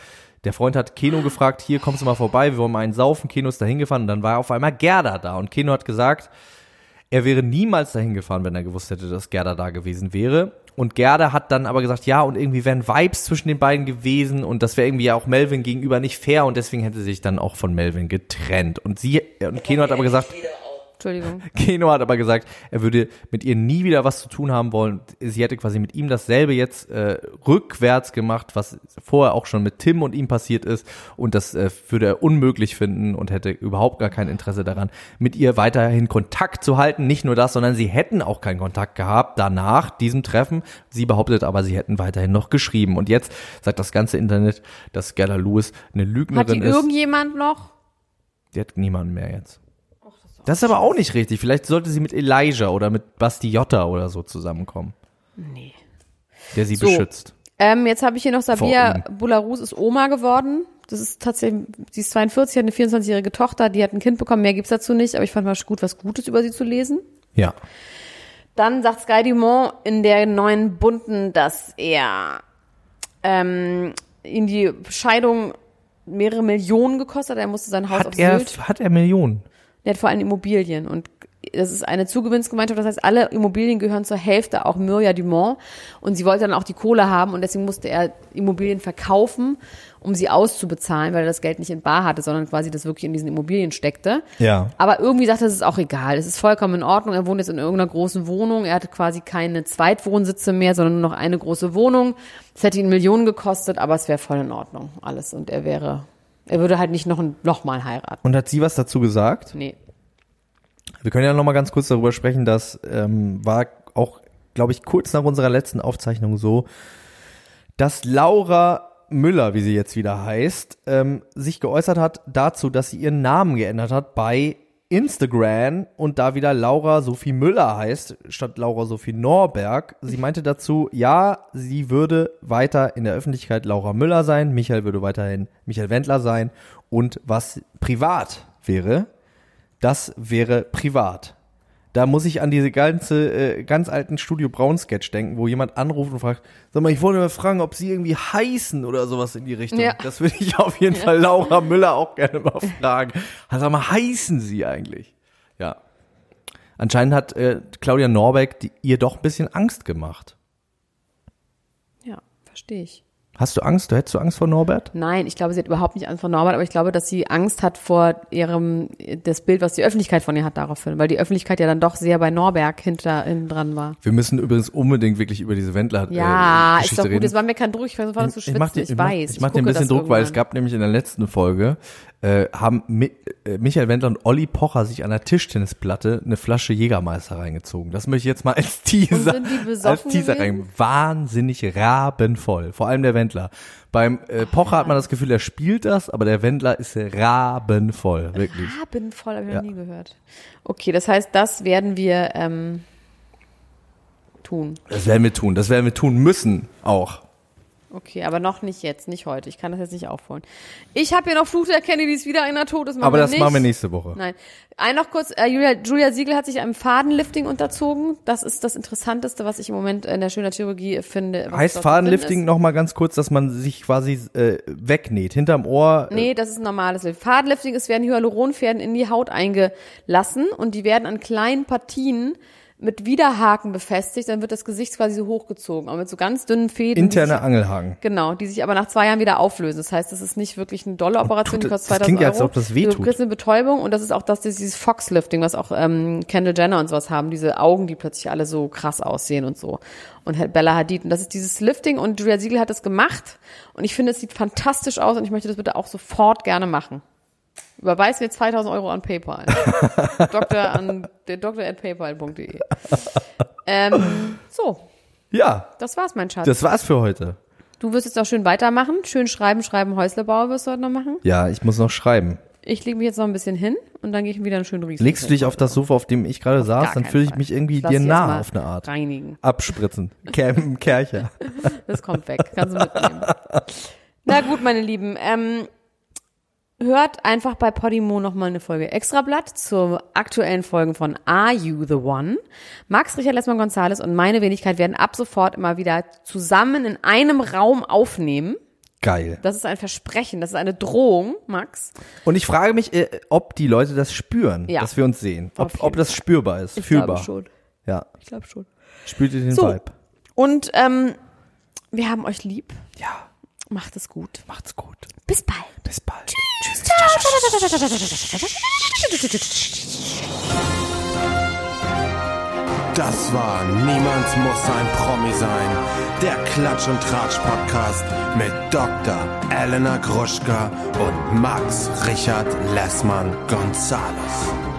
Der Freund hat Keno gefragt, hier kommst du mal vorbei, wir wollen mal einen saufen. Keno ist da hingefahren und dann war auf einmal Gerda da und Keno hat gesagt, er wäre niemals dahin gefahren, wenn er gewusst hätte, dass Gerda da gewesen wäre. Und Gerda hat dann aber gesagt, ja, und irgendwie wären Vibes zwischen den beiden gewesen und das wäre irgendwie ja auch Melvin gegenüber nicht fair und deswegen hätte sie sich dann auch von Melvin getrennt. Und sie, und Keno hat aber gesagt, Entschuldigung. Keno hat aber gesagt, er würde mit ihr nie wieder was zu tun haben wollen. Sie hätte quasi mit ihm dasselbe jetzt äh, rückwärts gemacht, was vorher auch schon mit Tim und ihm passiert ist. Und das äh, würde er unmöglich finden und hätte überhaupt gar kein Interesse daran, mit ihr weiterhin Kontakt zu halten. Nicht nur das, sondern sie hätten auch keinen Kontakt gehabt danach diesem Treffen. Sie behauptet aber, sie hätten weiterhin noch geschrieben. Und jetzt sagt das ganze Internet, dass Gerda Lewis eine Hat die Lügnerin ist. irgendjemand noch? Die hat niemanden mehr jetzt. Das ist aber auch nicht richtig. Vielleicht sollte sie mit Elijah oder mit Basti Jotta oder so zusammenkommen. Nee. Der sie So. beschützt. Ähm, jetzt habe ich hier noch Sabia Bularus ist Oma geworden. Das ist tatsächlich, sie ist 42, hat eine 24-jährige Tochter, die hat ein Kind bekommen. Mehr gibt's dazu nicht, aber ich fand mal gut, was Gutes über sie zu lesen. Ja. Dann sagt Sky Dumont in der neuen Bunten, dass er ähm, ihn die Scheidung mehrere Millionen gekostet hat. Er musste sein Haus auf Hat er, Sylt. hat er Millionen? Der hat vor allem Immobilien und das ist eine Zugewinnsgemeinschaft, das heißt, alle Immobilien gehören zur Hälfte auch Mirja Dumont und sie wollte dann auch die Kohle haben und deswegen musste er Immobilien verkaufen, um sie auszubezahlen, weil er das Geld nicht in Bar hatte, sondern quasi das wirklich in diesen Immobilien steckte. Ja. Aber irgendwie sagt er, es ist auch egal, es ist vollkommen in Ordnung, er wohnt jetzt in irgendeiner großen Wohnung, er hatte quasi keine Zweitwohnsitze mehr, sondern nur noch eine große Wohnung. Es hätte ihn Millionen gekostet, aber es wäre voll in Ordnung, alles und er wäre, er würde halt nicht noch, noch mal heiraten. Und hat sie was dazu gesagt? Nee. Wir können ja noch mal ganz kurz darüber sprechen, das ähm, war auch, glaube ich, kurz nach unserer letzten Aufzeichnung so, dass Laura Müller, wie sie jetzt wieder heißt, ähm, sich geäußert hat dazu, dass sie ihren Namen geändert hat bei Instagram und da wieder Laura Sophie Müller heißt, statt Laura Sophie Norberg. Sie meinte dazu, ja, sie würde weiter in der Öffentlichkeit Laura Müller sein, Michael würde weiterhin Michael Wendler sein und was privat wäre, das wäre privat. Da muss ich an diese ganze, äh, ganz alten Studio Braun Sketch denken, wo jemand anruft und fragt, sag mal, ich wollte mal fragen, ob sie irgendwie heißen oder sowas in die Richtung. Ja. Das würde ich auf jeden Fall Laura Müller auch gerne mal fragen. Also, sag mal, heißen sie eigentlich? Ja. Anscheinend hat äh, Claudia Norbeck die, ihr doch ein bisschen Angst gemacht. Ja, verstehe ich. Hast du Angst? Du hättest du Angst vor Norbert? Nein, ich glaube, sie hat überhaupt nicht Angst vor Norbert, aber ich glaube, dass sie Angst hat vor ihrem, das Bild, was die Öffentlichkeit von ihr hat daraufhin, weil die Öffentlichkeit ja dann doch sehr bei Norberg hinter, hinten dran war. Wir müssen übrigens unbedingt wirklich über diese Wendler äh, Ja, ist Geschichte doch gut, reden. es war mir kein Druck, ich war sofort zu schwitzen, ich, mach dir- ich mach- weiß. Ich mach dir ein bisschen Druck, weil es irgendwann. gab nämlich in der letzten Folge äh, haben Mi äh, Michael Wendler und Olli Pocher sich an der Tischtennisplatte eine Flasche Jägermeister reingezogen. Das möchte ich jetzt mal als Teaser, als Teaser rein. Wahnsinnig rabenvoll. Vor allem der Wendler. Beim äh, Pocher hat man das Gefühl, er spielt das, aber der Wendler ist rabenvoll, wirklich. Rabenvoll, habe ich Ja. noch nie gehört. Okay, das heißt, das werden wir ähm, tun. Das werden wir tun. Das werden wir tun müssen auch. Okay, aber noch nicht jetzt, nicht heute. Ich kann das jetzt nicht aufholen. Ich habe hier noch Fluch der Kennedys, wieder einer tot. Machen Aber das nicht. machen wir nächste Woche. Nein. Ein noch kurz, äh, Julia, Julia Siegel hat sich einem Fadenlifting unterzogen. Das ist das Interessanteste, was ich im Moment in der Schönheitschirurgie finde. was Heißt Fadenlifting ist. noch mal ganz kurz, dass man sich quasi äh, wegnäht, hinterm Ohr. äh, Nee, das ist ein normales Lift. Fadenlifting ist, werden Hyaluronfäden in die Haut eingelassen und die werden an kleinen Partien mit Widerhaken befestigt, dann wird das Gesicht quasi so hochgezogen, aber mit so ganz dünnen Fäden. Interne sich- Angelhaken. Genau, die sich aber nach zwei Jahren wieder auflösen. Das heißt, das ist nicht wirklich eine dolle Operation, die kostet das 2000 klingt ja, Euro. als ob das wehtut. Du kriegst eine Betäubung und das ist auch das, dieses Fox-Lifting, was auch ähm, Kendall Jenner und sowas haben, diese Augen, die plötzlich alle so krass aussehen und so. Und halt Bella Hadid. Und das ist dieses Lifting und Julia Siegel hat das gemacht und ich finde, es sieht fantastisch aus und ich möchte das bitte auch sofort gerne machen. Überweis mir 2000 Euro an PayPal. Doktor an der Doktor at paypal.de. ähm, so, Ja, das war's, mein Schatz. das war's für heute. Du wirst jetzt auch schön weitermachen. Schön schreiben, schreiben, Häuslebau wirst du heute noch machen. Ja, ich muss noch schreiben. Ich lege mich jetzt noch ein bisschen hin und dann gehe ich wieder einen schönen Riesen. Legst du dich auf das Sofa, auf dem ich gerade saß, dann fühle ich mich irgendwie dir nah auf eine Art. Reinigen. Abspritzen. Kercher. Das kommt weg. Kannst du mitnehmen. Na gut, meine Lieben. Ähm, hört einfach bei Podimo nochmal eine Folge Extrablatt zur aktuellen Folgen von Are You the One? Max Richard Lessmann Gonzales und meine Wenigkeit werden ab sofort immer wieder zusammen in einem Raum aufnehmen. Geil. Das ist ein Versprechen, das ist eine Drohung, Max. Und ich frage mich, äh, ob die Leute das spüren, Ja. dass wir uns sehen. Ob, ob das spürbar ist, fühlbar. schon. Ja. Ich glaube schon. Spürt ihr den So. Vibe? Und ähm, wir haben euch lieb. Ja. Macht es gut. Macht's gut. Bis bald. Bis bald. Tschüss. Das war Niemand muss ein Promi sein. Der Klatsch und Tratsch Podcast mit Dr. Elena Gruschka und Max Richard Lessmann Gonzales.